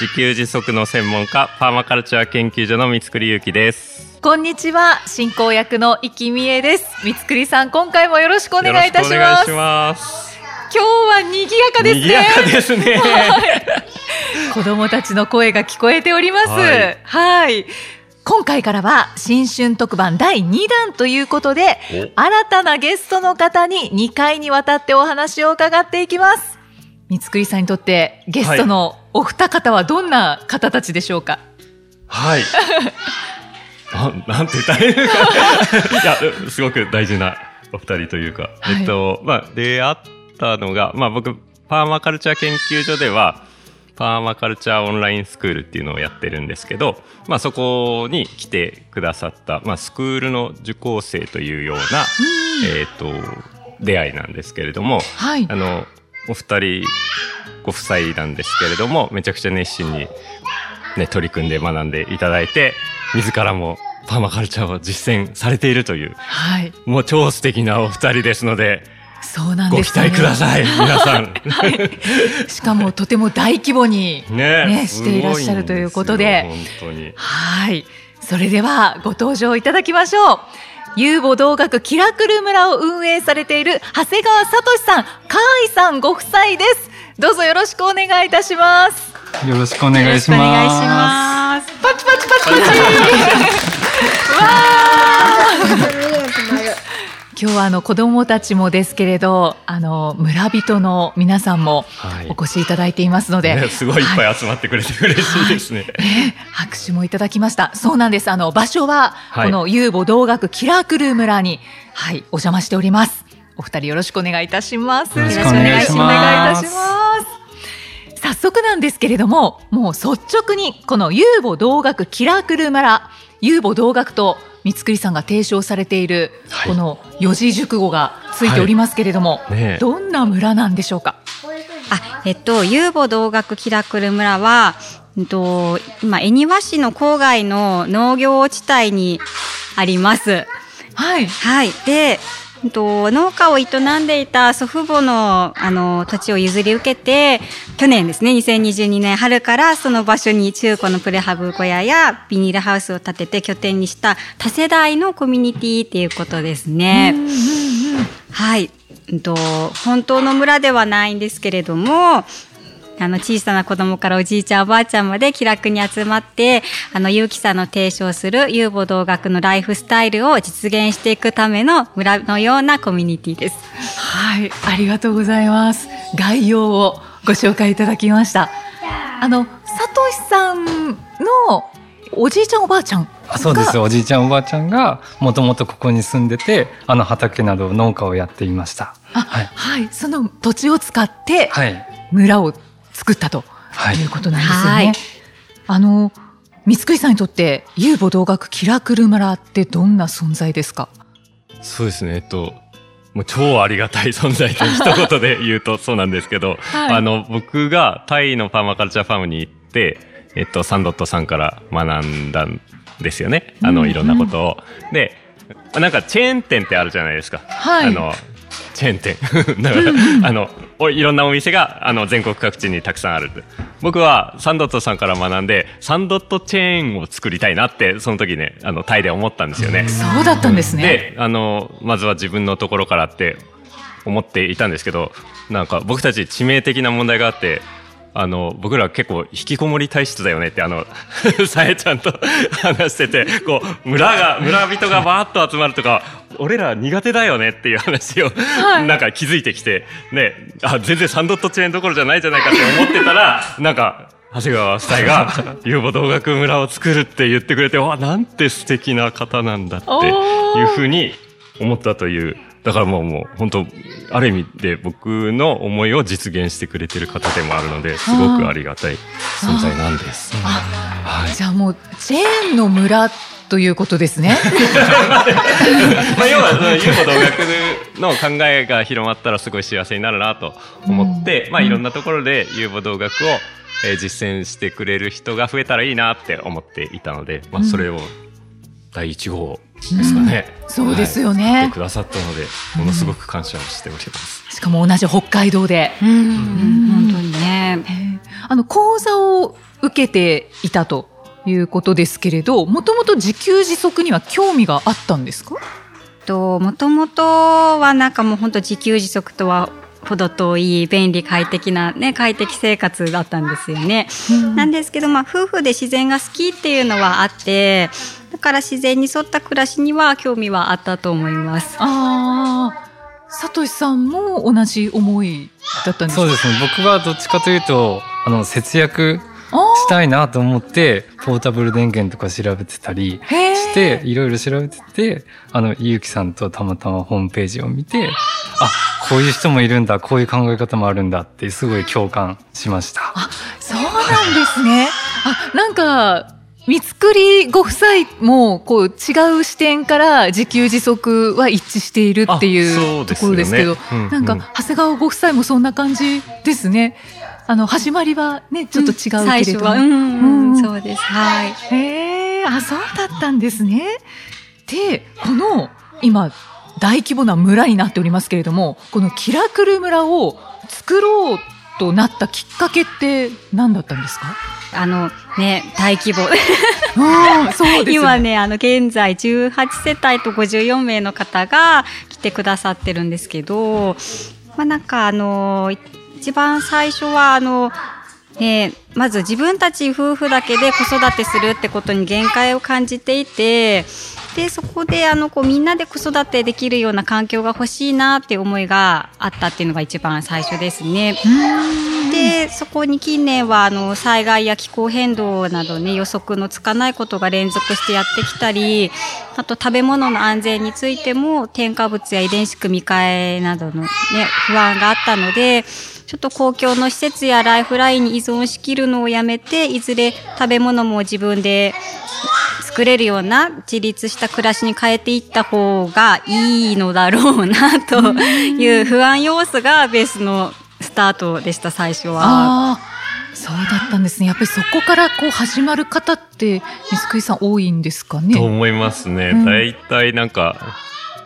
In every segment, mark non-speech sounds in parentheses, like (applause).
自給自足の専門家、パーマカルチャー研究所の三つくりゆうきです。こんにちは進行役の生きみえです三つくりさん今回もよろしくお願いいたします。今日は賑やかですね賑やかですね。子供たちの声が聞こえております。ははいい。今回からは新春特番第2弾ということで、新たなゲストの方に2回にわたってお話を伺っていきます。三つくりさんにとってゲストのお二方はどんな方たちでしょうか、はい。(laughs) ななんて言ったらいいのか。(laughs) いや、すごく大事なお二人というか、はいえっと、まあ、出会ったのが、まあ僕、パーマカルチャー研究所では、パーマカルチャーオンラインスクールっていうのをやってるんですけど、まあそこに来てくださった、まあスクールの受講生というような、えっと、出会いなんですけれども、はいあ。の、お二人、ご夫妻なんですけれども、めちゃくちゃ熱心に、ね、取り組んで学んでいただいて、自らもパーマカルチャーを実践されているという、はい。もう超素敵なお二人ですので、そうなんご期です、ね。待ください、皆さん。(laughs) しかもとても大規模にねねしていらっしゃるということで。本当に。はい。それではご登場いただきましょう。遊母同学キラクル村を運営されている長谷川聡さん、カーイさんご夫妻です。どうぞよろしくお願いいたします。よろしくお願いします。ます。パチパチパチパチ。(laughs) わー今日はあの子供たちもですけれど、あの村人の皆さんもはいお越しいただいていますので、ね、すごいいっぱい集まってくれて嬉しいですね。ね拍手もいただきました。そうなんです。あの場所は、はいこの遊母同学キラークルー村に、はい、お邪魔しております。お二人よろしくお願いいたします。よろしくお願いします。早速なんですけれども、もう率直にこの遊母同学キラークルー村、遊母同学と三つくりさんが提唱されている、はいこの四字熟語がついておりますけれども、はいねえどんな村なんでしょうか？あ、えっと、遊母同学キラクル村は、うんと、今、恵庭市の郊外の農業地帯にあります。はい。はい。で、うんと農家を営んでいた祖父母の、あの、土地を譲り受けて、去年ですね、2022年春からその場所に中古のプレハブ小屋やビニールハウスを建てて拠点にした多世代のコミュニティっていうことですね。はい。うんと、本当の村ではないんですけれども、あの、小さな子供からおじいちゃんおばあちゃんまで気楽に集まって、あの、ゆうきさんの提唱する遊母同学のライフスタイルを実現していくための村のようなコミュニティです。はい、ありがとうございます。概要をご紹介いただきました。あの、さとしさんのおじいちゃんおばあちゃんあそうです。おじいちゃんおばあちゃんがもともとここに住んでて、あの畑など農家をやっていました。あ、ははいい、その土地を使ってはい。村を作ったとはいいうことなんですよね。はいあの、三つくりさんにとって遊母同学キラクル村ってどんな存在ですか？そうですね、えっと、もう超ありがたい (laughs) 存在と一言で言うとそうなんですけど、はいあの、僕がタイのパーマカルチャーファームに行って、えっと、サンドットさんから学んだんですよね。あの、うんいろんなことを。で、なんかチェーン店ってあるじゃないですか。はいあの、チェーン店。(laughs) だから、あの、おいろんなお店が、あの、全国各地にたくさんある。僕はサンドットさんから学んで、サンドットチェーンを作りたいなって、その時ね、あの、タイで思ったんですよね。そうだったんですね。で、あの、まずは自分のところからって思っていたんですけど、なんか僕たち致命的な問題があって、あの、僕ら結構引きこもり体質だよねって、あの、(laughs) さえちゃんと (laughs) 話してて、こう、村が、村人がバーッと集まるとか、俺ら苦手だよねっていう話を、なんか気づいてきて、ね、あ、全然サンドットチェーンどころじゃないじゃないかって思ってたら、なんか、長谷川夫妻が遊母同学村を作るって言ってくれて、わ、なんて素敵な方なんだっていうふうに思ったという、だからもうもう本当、ある意味で僕の思いを実現してくれてる方でもあるので、すごくありがたい存在なんです。はい。じゃあもうチェーンの村っということですね。(laughs) まあ、要は、その UFO 同学の考えが広まったらすごい幸せになるなと思って、まあ、いろんなところで UFO 同学を、えー実践してくれる人が増えたらいいなって思っていたので、まあ、それを第1号ですかね。そうですよはいね来てくださったので、ものすごく感謝をしております。しかも同じ北海道で。うん、本当にね。あの、講座を受けていたということですけれど、もともと自給自足には興味があったんですか？と、もともとはなんかもう本当自給自足とは程遠い便利快適なね、快適生活だったんですよね。なんですけど、まあ夫婦で自然が好きっていうのはあって、だから自然に沿った暮らしには興味はあったと思います。ああ、さとしさんも同じ思いだったんですか？そうですね。僕はどっちかというと、あの、節約あしたいなと思って、ポータブル電源とか調べてたりして、いろいろ調べてて、あの、ゆうきさんとたまたまホームページを見て、あ、こういう人もいるんだ、こういう考え方もあるんだって、すごい共感しました。そうなんですね。あ、なんか、三つくりご夫妻も、こう、違う視点から自給自足は一致しているっていううところですけど、うんうんなんか、長谷川ご夫妻もそんな感じですね。あの、始まりはね、ちょっと違うけ最初は、れども。うん、うんうんそうです。はい。へえ、あ、そうだったんですね。で、この、今、大規模な村になっておりますけれども、このキラクル村を作ろうとなったきっかけって何だったんですか？あの、ね、大規模。ああ、そうですよ (laughs) 今ね、あの、現在18世帯と54名の方が来てくださってるんですけど、まあなんかあの、一番最初はあの、ね、まず自分たち夫婦だけで子育てするってことに限界を感じていて、で、そこであの、こうみんなで子育てできるような環境が欲しいなっていう思いがあったっていうのが一番最初ですね。でそこに近年はあの災害や気候変動などね予測のつかないことが連続してやってきたりあと食べ物の安全についても添加物や遺伝子組み換えなどの、ね、不安があったのでちょっと公共の施設やライフラインに依存しきるのをやめていずれ食べ物も自分で作れるような自立した暮らしに変えていった方がいいのだろうなという不安要素がベースのスタートでした最初は。ああ、そうだったんですね。やっぱりそこからこう始まる方って、水栗さん多いんですかね？と思いますね。うん大体なんか、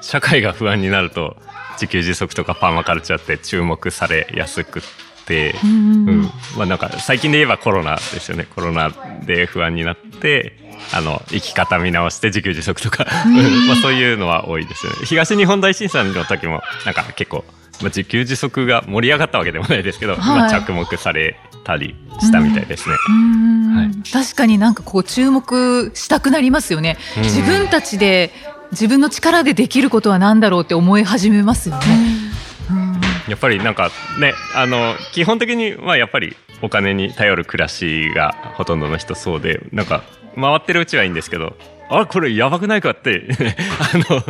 社会が不安になると、自給自足とかパーマカルチャーって注目されやすくって、うんうん。まあなんか、最近で言えばコロナですよね。コロナで不安になって、あの、生き方見直して自給自足とか、うん (laughs) まあそういうのは多いですよね。東日本大震災の時も、なんか結構、まあ、自給自足が盛り上がったわけでもないですけど、はいまあ着目されたりしたみたいですね。うんはい確かになんかこう注目したくなりますよね。うん自分たちで自分の力でできることは何だろうって思い始めますよね。うんやっぱりなんかね、あの、基本的にはやっぱりお金に頼る暮らしがほとんどの人そうで、なんか回ってるうちはいいんですけど、あ、これやばくないかって、(laughs) あの、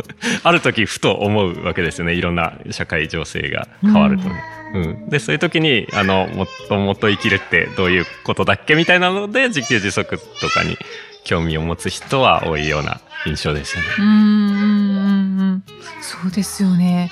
ある時ふと思うわけですよね。いろんな社会情勢が変わるとね。うん、でそういう時にあのもっともっと生きるってどういうことだっけみたいなので自給自足とかに興味を持つ人は多いような印象ですよね。うんそうですよね。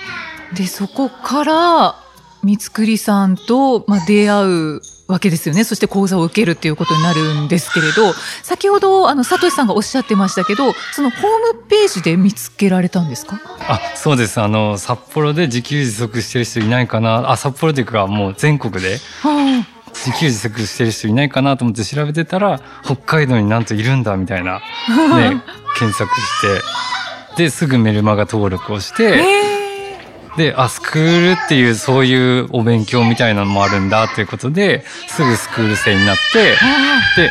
で、そこから、三つくりさんと、まあ、出会うわけですよね。そして講座を受けるっていうことになるんですけれど、先ほど、あの、サトシさんがおっしゃってましたけど、そのホームページで見つけられたんですか？あ、そうです。あの、札幌で自給自足してる人いないかな。あ、札幌というかもう全国では自給自足してる人いないかなと思って調べてたら、北海道になんといるんだみたいな、ね、(laughs) 検索して、で、すぐメルマガ登録をしあ、て、えで、あ、スクールっていうそういうお勉強みたいなのもあるんだということで、すぐスクール生になって、あで、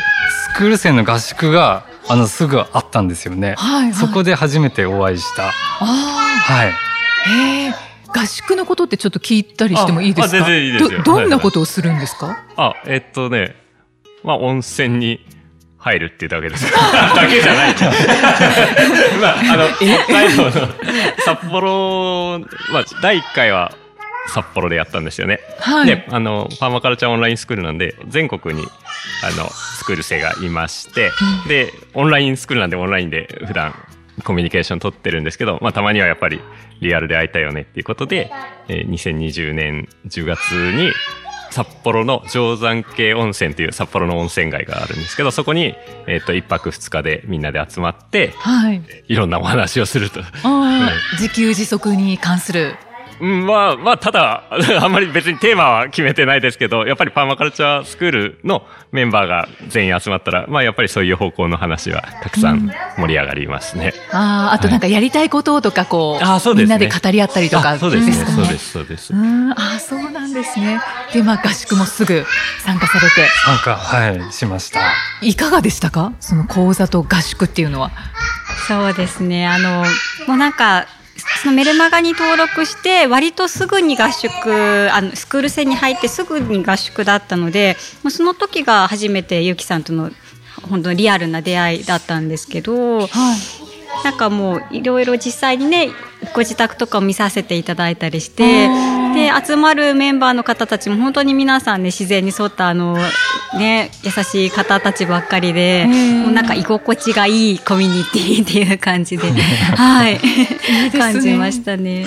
スクール生の合宿が、あの、すぐあったんですよね。はいはいそこで初めてお会いした。あはい。え。合宿のことってちょっと聞いたりしてもいいですか？ああ全然いいですよど、どんはいはないことをするんですか、あ、えっとね、まあ温泉に入るっていうだけです。(laughs) だけじゃない。(laughs) まあ、あの、北海道の札幌、まあ、第1回は、札幌でやったんですよね。はいで、あの、パーマカルチャーオンラインスクールなんで、全国に、あの、スクール生がいまして、で、オンラインスクールなんでオンラインで普段コミュニケーション取ってるんですけど、まあ、たまにはやっぱりリアルで会いたいよねっていうことで、えー2020年10月に、札幌の定山系温泉という札幌の温泉街があるんですけど、そこに、えっ、と、一泊二日でみんなで集まって、はい。いろんなお話をすると。ああ、自給自足に関する。うん、まあ、まあ、ただ、(laughs) あんまり別にテーマは決めてないですけど、やっぱりパーマカルチャースクールのメンバーが全員集まったら、まあ、やっぱりそういう方向の話はたくさん盛り上がりますね。ああ、あとなんかやりたいこととかこう、あそうですねみんなで語り合ったりとかあそうですね、かそうです、そうですう。ん、ああ、そうなんですね。で、まあ合宿もすぐ参加されて、参加、はい、しました。いかがでしたか？その講座と合宿っていうのは。そうですね。あの、もうなんか、そのメルマガに登録して、割とすぐに合宿、あの、スクール生に入ってすぐに合宿だったので、もうその時が初めてゆうきさんとの、本当にリアルな出会いだったんですけど、はい。なんかもういろいろ実際にねご自宅とかを見させていただいたりしてで集まるメンバーの方たちも本当に皆さんね自然に沿ったあのね優しい方たちばっかりでんもうなんか居心地がいいコミュニティっていう感じで (laughs) はいね感じましたね。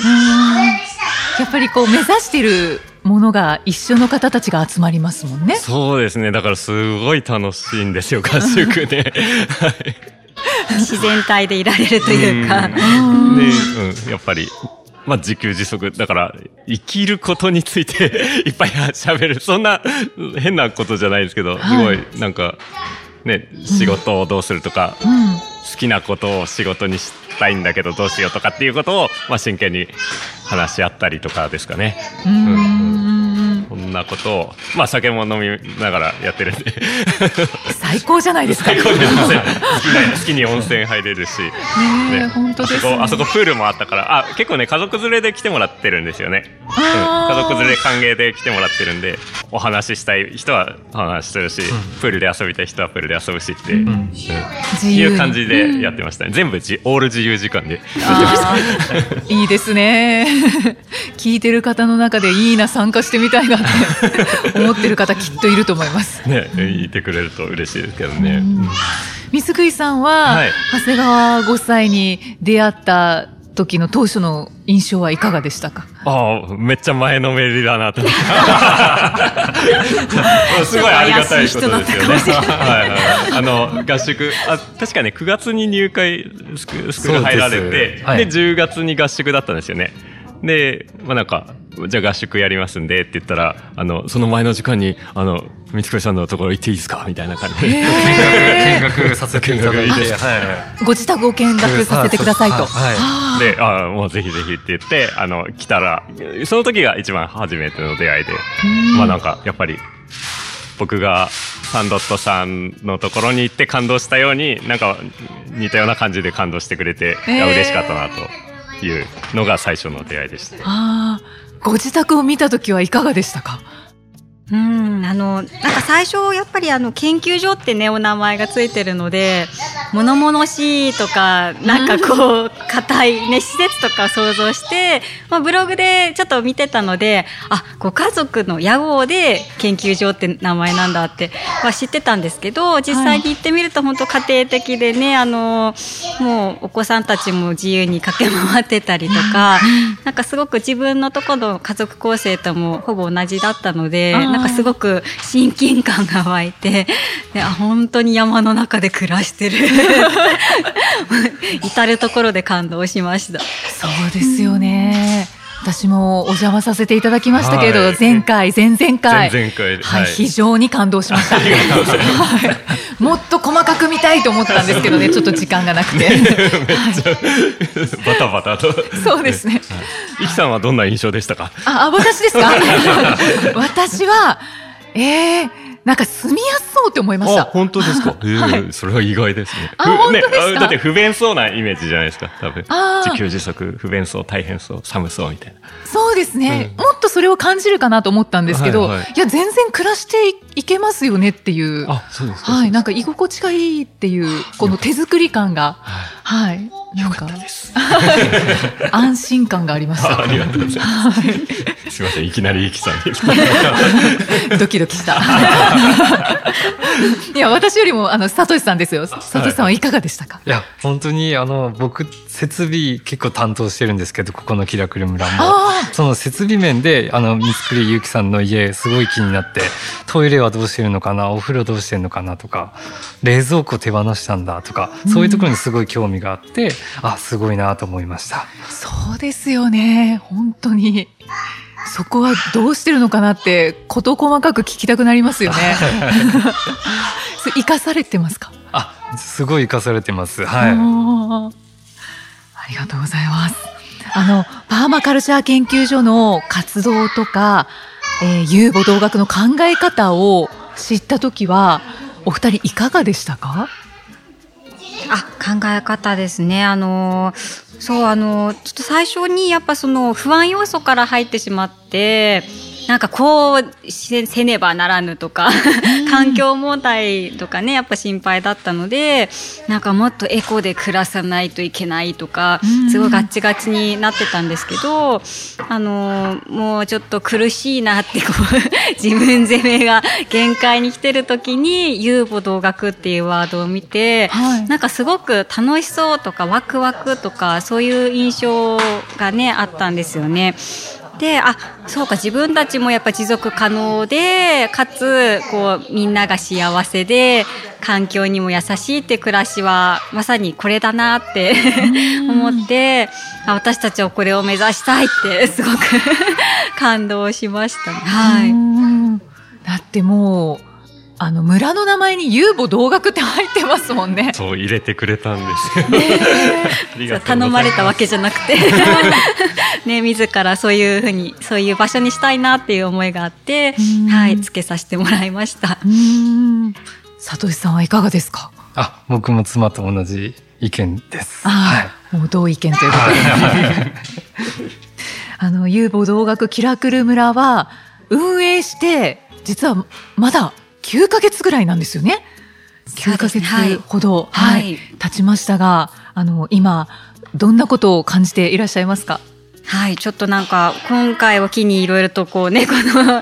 やっぱりこう目指してるものが一緒の方たちが集まりますもんね。そうですね。だからすごい楽しいんですよ、合宿ね。は (laughs) い自然体でいられるというか。で、うん、やっぱり、まあ、自給自足。だから、生きることについて (laughs) いっぱい喋る。そんな変なことじゃないですけど、すごい、なんか、ね、仕事をどうするとか、うん。好きなことを仕事にしたいんだけどどうしようとかっていうことを、まあ、真剣に話し合ったりとかですかね。う。こんなことを、まあ、酒も飲みながらやってるんで。最高じゃないですか。最高ですね好きな好きに温泉入れるし。ねえ本当ですねあそこ、プールもあったから、あ、結構ね、家族連れで来てもらってるんですよね。うん、家族連れ歓迎で来てもらってるんで、お話ししたい人はお話しするし、プールで遊びたい人はプールで遊ぶしって、うんいう感じでやってましたね。全部じオール自由時間で。いいですね。聞いてる方の中でいいな参加してみたいなって思ってる方きっといると思います。ね、いてくれると嬉しいですけどね。うん水食さんは、はい長谷川ご夫妻に出会った時の当初の印象はいかがでしたか？ああ、めっちゃ前のめりだなと。(laughs) すごいありがたいことですよね。はいはい。あの、合宿、あ、確かね、9月に入会、スクール入られて、ですはいで、10月に合宿だったんですよね。で、まあなんか、じゃあ合宿やりますんでって言ったら、あの、その前の時間に、あの、三越さんのところ行っていいですか？みたいな感じで。見学させていただいて、見学いご自宅を見学させてくださいと。はい。で、あもうぜひぜひって言って、あの、来たら、その時が一番初めての出会いで、まあなんか、やっぱり、僕がサンドットさんのところに行って感動したように、なんか似たような感じで感動してくれて、えー。嬉しかったなというのが最初の出会いでした。ああ、ご自宅を見た時はいかがでしたか？うん、あの、なんか最初、やっぱりあの、研究所ってね、お名前がついてるので、物々しいとか、なんかこう、硬いね、施設とか想像して、まあ、ブログでちょっと見てたので、あ、ご家族の屋号で研究所って名前なんだって、まあ、知ってたんですけど、実際に行ってみると本当家庭的でね、あの、もうお子さんたちも自由に駆け回ってたりとか、なんかすごく自分のところの家族構成ともほぼ同じだったので、なんかすごく親近感が湧いて、であ本当に山の中で暮らしてる。(laughs) 至るところで感動しました。そうですよね。私もお邪魔させていただきましたけれど、はい前回、前々回。前々回ではい、はい非常に感動しました。はい、もっと細かく見たいと思ったんですけどね、ちょっと時間がなくて。(laughs) バタバタと。そうですね。イキさんはどんな印象でしたか？あ、あ私ですか？(laughs) 私は、ええなんか住みやすそうって思いましあ、た。本当ですか？ええはいそれは意外ですね。あふ本当ですか？だって不便そうなイメージじゃないですか、多分。自給自足、不便そう、大変そう、寒そうみたいな。そうですね、うんもっとそれを感じるかなと思ったんですけど、はいいはいや、全然暮らしていいけますよねっていう。あ、そうですはい、なんか居心地がいいっていう、この手作り感が、はい、なんか、安心感がありました。あありがとうございます。すみません、いきなりゆきさんに。(laughs) ドキドキした。いや、私よりも、あの、サトシさんですよ。サトシさんはいかがでしたか、いや、本当に、あの、僕、設備結構担当してるんですけど、ここのキラクル村も。あその設備面で、あの、三つくりゆうきさんの家、すごい気になって、トイレはどうしてるのかな、お風呂どうしてるのかなとか、冷蔵庫手放したんだとか、そういうところにすごい興味があって、あ、すごいなと思いました。そうですよね。本当に。そこはどうしてるのかなって、事細かく聞きたくなりますよね。(laughs) 生かされてますか？あ、すごい活かされてます。はい。ありがとうございます。あの、パーマカルチャー研究所の活動とか、えー、遊母同学の考え方を知った時は、お二人いかがでしたか？あ、考え方ですね。あの、そう、あの、ちょっと最初にやっぱその不安要素から入ってしまって、なんかこうせせねばならぬとか、環境問題とかね、やっぱ心配だったので、なんかもっとエコで暮らさないといけないとかうん、すごいガッチガチになってたんですけど、あの、もうちょっと苦しいなってこう、(laughs) 自分責めが限界に来てる時に、遊母同学っていうワードを見て、はい。なんかすごく楽しそうとかワクワクとかそういう印象がねあったんですよね。であそうか自分たちもやっぱ持続可能でかつこうみんなが幸せで環境にも優しいって暮らしはまさにこれだなって思ってあ私たちはこれを目指したいってすごく (laughs) 感動しましたね。はういん。だってもう、あの、村の名前に遊母同学って入ってますもんね。そう入れてくれたんです頼まれたわけじゃなくて (laughs) ね自らそういうふうにそういう場所にしたいなっていう思いがあってうんはいつけさせてもらいましたうーん。サトシさんはいかがですか？あ、僕も妻と同じ意見です。はい。ああ、もう同意見ということで。(laughs) あの、遊母同学キラクル村は、運営して、実はまだ9ヶ月ぐらいなんですよね。9ヶ月ほど、はい。はい、経ちましたが、あの、今、どんなことを感じていらっしゃいますか？はい。ちょっとなんか今回を機にいろいろとこうねこの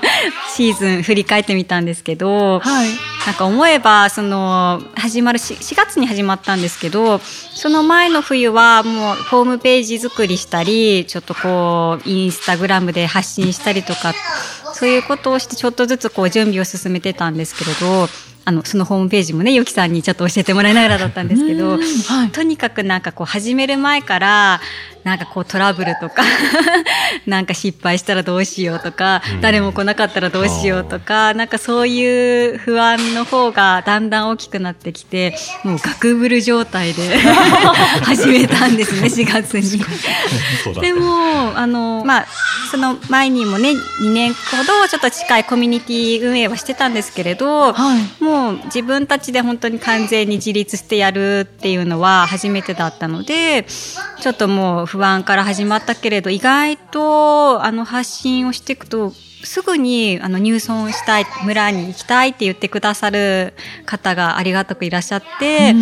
シーズン振り返ってみたんですけど、はい。なんか思えばその始まるし4月に始まったんですけどその前の冬はもうホームページ作りしたりちょっとこうインスタグラムで発信したりとかそういうことをしてちょっとずつこう準備を進めてたんですけれどあのそのホームページもねゆきさんにちょっと教えてもらいながらだったんですけど、はい。とにかくなんかこう始める前からなんかこうトラブルとか (laughs) なんか失敗したらどうしようとか、誰も来なかったらどうしようとかなんかそういう不安の方がだんだん大きくなってきてもうガクブル状態で (laughs) 始めたんですね (laughs) 4月に。でもあのまあその前にもね2年ほどちょっと近いコミュニティ運営はしてたんですけれど、はい。もう自分たちで本当に完全に自立してやるっていうのは初めてだったのでちょっともう不安から始まったけれど意外とあの発信をしていくとすぐにあの入村したい村に行きたいって言ってくださる方がありがたくいらっしゃって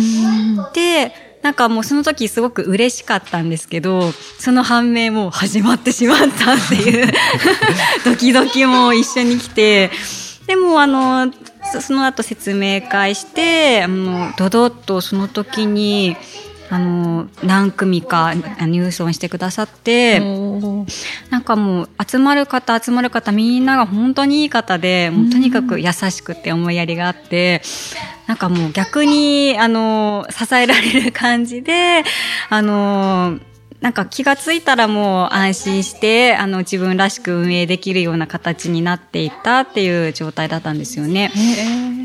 でなんかもうその時すごく嬉しかったんですけどその反面もう始まってしまったっていう (laughs) ドキドキも一緒に来てでもあのそその後説明会してあのドドッとその時にあの何組か入村してくださって。なんかもう集まる方集まる方みんなが本当にいい方でもうとにかく優しくて思いやりがあってなんかもう逆にあの支えられる感じであのなんか気がついたらもう安心してあの自分らしく運営できるような形になっていたっていう状態だったんですよね。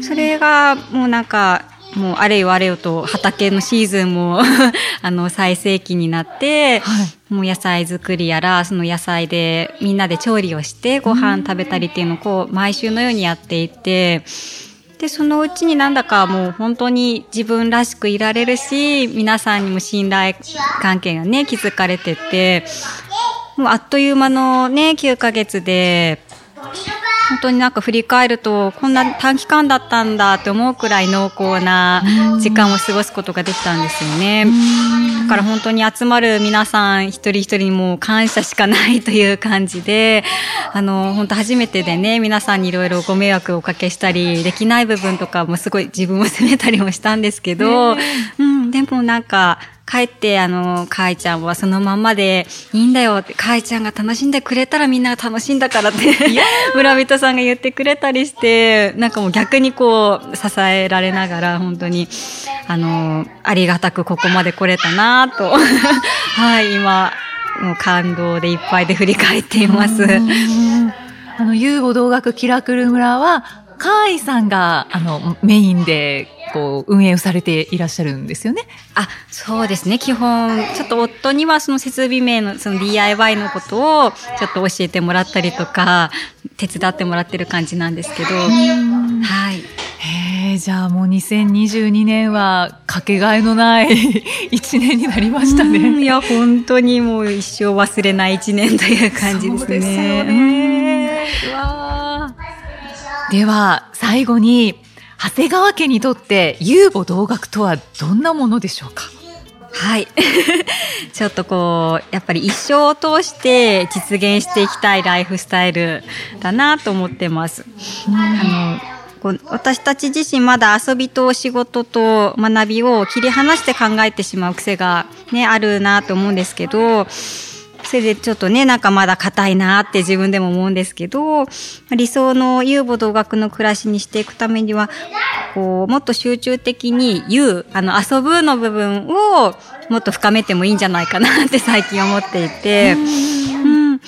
それがもうなんかもうあれよあれよと畑のシーズンも (laughs) あの最盛期になって、もう野菜作りやらその野菜でみんなで調理をしてご飯食べたりっていうのをこう毎週のようにやっていてでそのうちになんだかもう本当に自分らしくいられるし皆さんにも信頼関係がね築かれてってもうあっという間のね9ヶ月で本当になんか振り返るとこんな短期間だったんだって思うくらい濃厚な時間を過ごすことができたんですよね。から本当に集まる皆さん一人一人にもう感謝しかないという感じで、あの、本当初めてでね、皆さんにいろいろご迷惑をおかけしたり、できない部分とかもすごい自分を責めたりもしたんですけど、うん、でもなんか、帰って、あの、かいちゃんはそのまんまでいいんだよって、かいちゃんが楽しんでくれたらみんなが楽しいんだからって、(laughs) 村人さんが言ってくれたりして、なんかもう逆にこう、支えられながら、本当に、あの、ありがたくここまで来れたなと、(laughs) はい、今、もう感動でいっぱいで振り返っています。あの、遊母同学キラクル村は、カーイさんが、あの、メインで、こう、運営をされていらっしゃるんですよね。あ、そうですね。基本、ちょっと夫にはその設備名のその DIY のことをちょっと教えてもらったりとか、手伝ってもらってる感じなんですけど、はい。へえ、じゃあもう2022年はかけがえのない一年になりましたね。うんいや、本当にもう一生忘れない一年という感じですね。では、最後に、長谷川家にとって遊母同学とはどんなものでしょうか？はい。(laughs) ちょっとこう、やっぱり一生を通して実現していきたいライフスタイルだなと思ってます。あの、私たち自身まだ遊びと仕事と学びを切り離して考えてしまう癖がね、あるなと思うんですけど、それでちょっとね、なんかまだ硬いなって自分でも思うんですけど、理想の遊母同学の暮らしにしていくためには、こう、もっと集中的に遊、あの、遊ぶの部分をもっと深めてもいいんじゃないかなって (laughs) 最近思っていて、うん。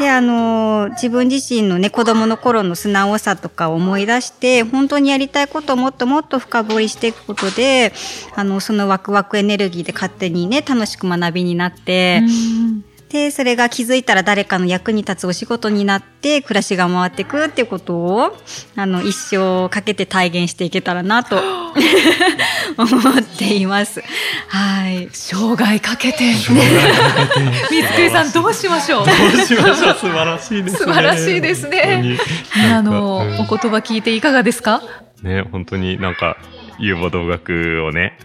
で、あの、自分自身のね、子供の頃の素直さとかを思い出して、本当にやりたいことをもっともっと深掘りしていくことで、あの、そのワクワクエネルギーで勝手にね、楽しく学びになって、うんで、それが気づいたら誰かの役に立つお仕事になって、暮らしが回っていくっていうことを、あの、一生かけて体現していけたらなと (laughs) 思っています。はい。生涯かけて。三つくりさんどうしましょう？どうしましょう？素晴らしいですね。素晴らしいですねあの、お言葉聞いていかがですか？ね、本当になんか、遊母同学をね、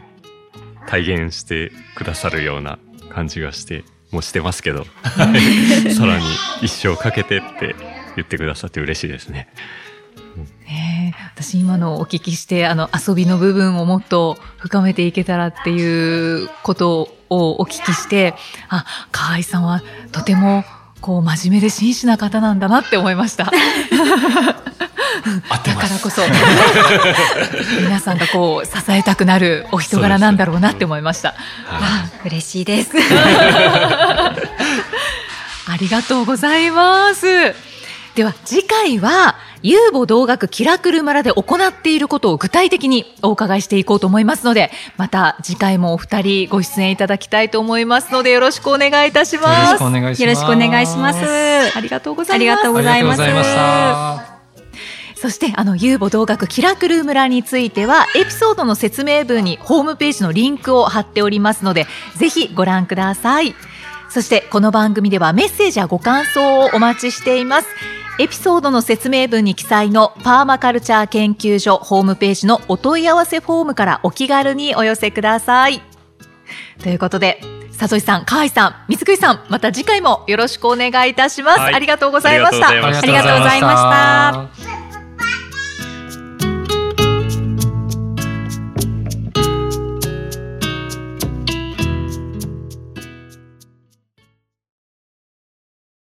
体現してくださるような感じがして、もうしてますけど、は (laughs) いさらに一生かけてって言ってくださって嬉しいですね。ねえ私今のお聞きして、あの、遊びの部分をもっと深めていけたらっていうことをお聞きして、あ、河合さんはとても、こう、真面目で真摯な方なんだなって思いました。だからこそ、皆さんがこう、支えたくなるお人柄なんだろうなって思いました。あ、嬉しいです。(laughs) ありがとうございます。では次回は、遊母同学キラクル村で行っていることを具体的にお伺いしていこうと思いますので、また次回もお二人ご出演いただきたいと思いますので、よろしくお願いいたしよろますしくお。願いします。よろしくお願いします。ありがとうございます。ありがとうございますありがとうございました。そして、あの、遊母同学キラクル村については、エピソードの説明文にホームページのリンクを貼っておりますので、ぜひご覧ください。そして、この番組ではメッセージやご感想をお待ちしています。エピソードの説明文に記載のパーマカルチャー研究所ホームページのお問い合わせフォームからお気軽にお寄せください。ということで、佐藤さん、河合さん、三つさん、また次回もよろしくお願いいたします。はいありがとうございました。ありがとうございました。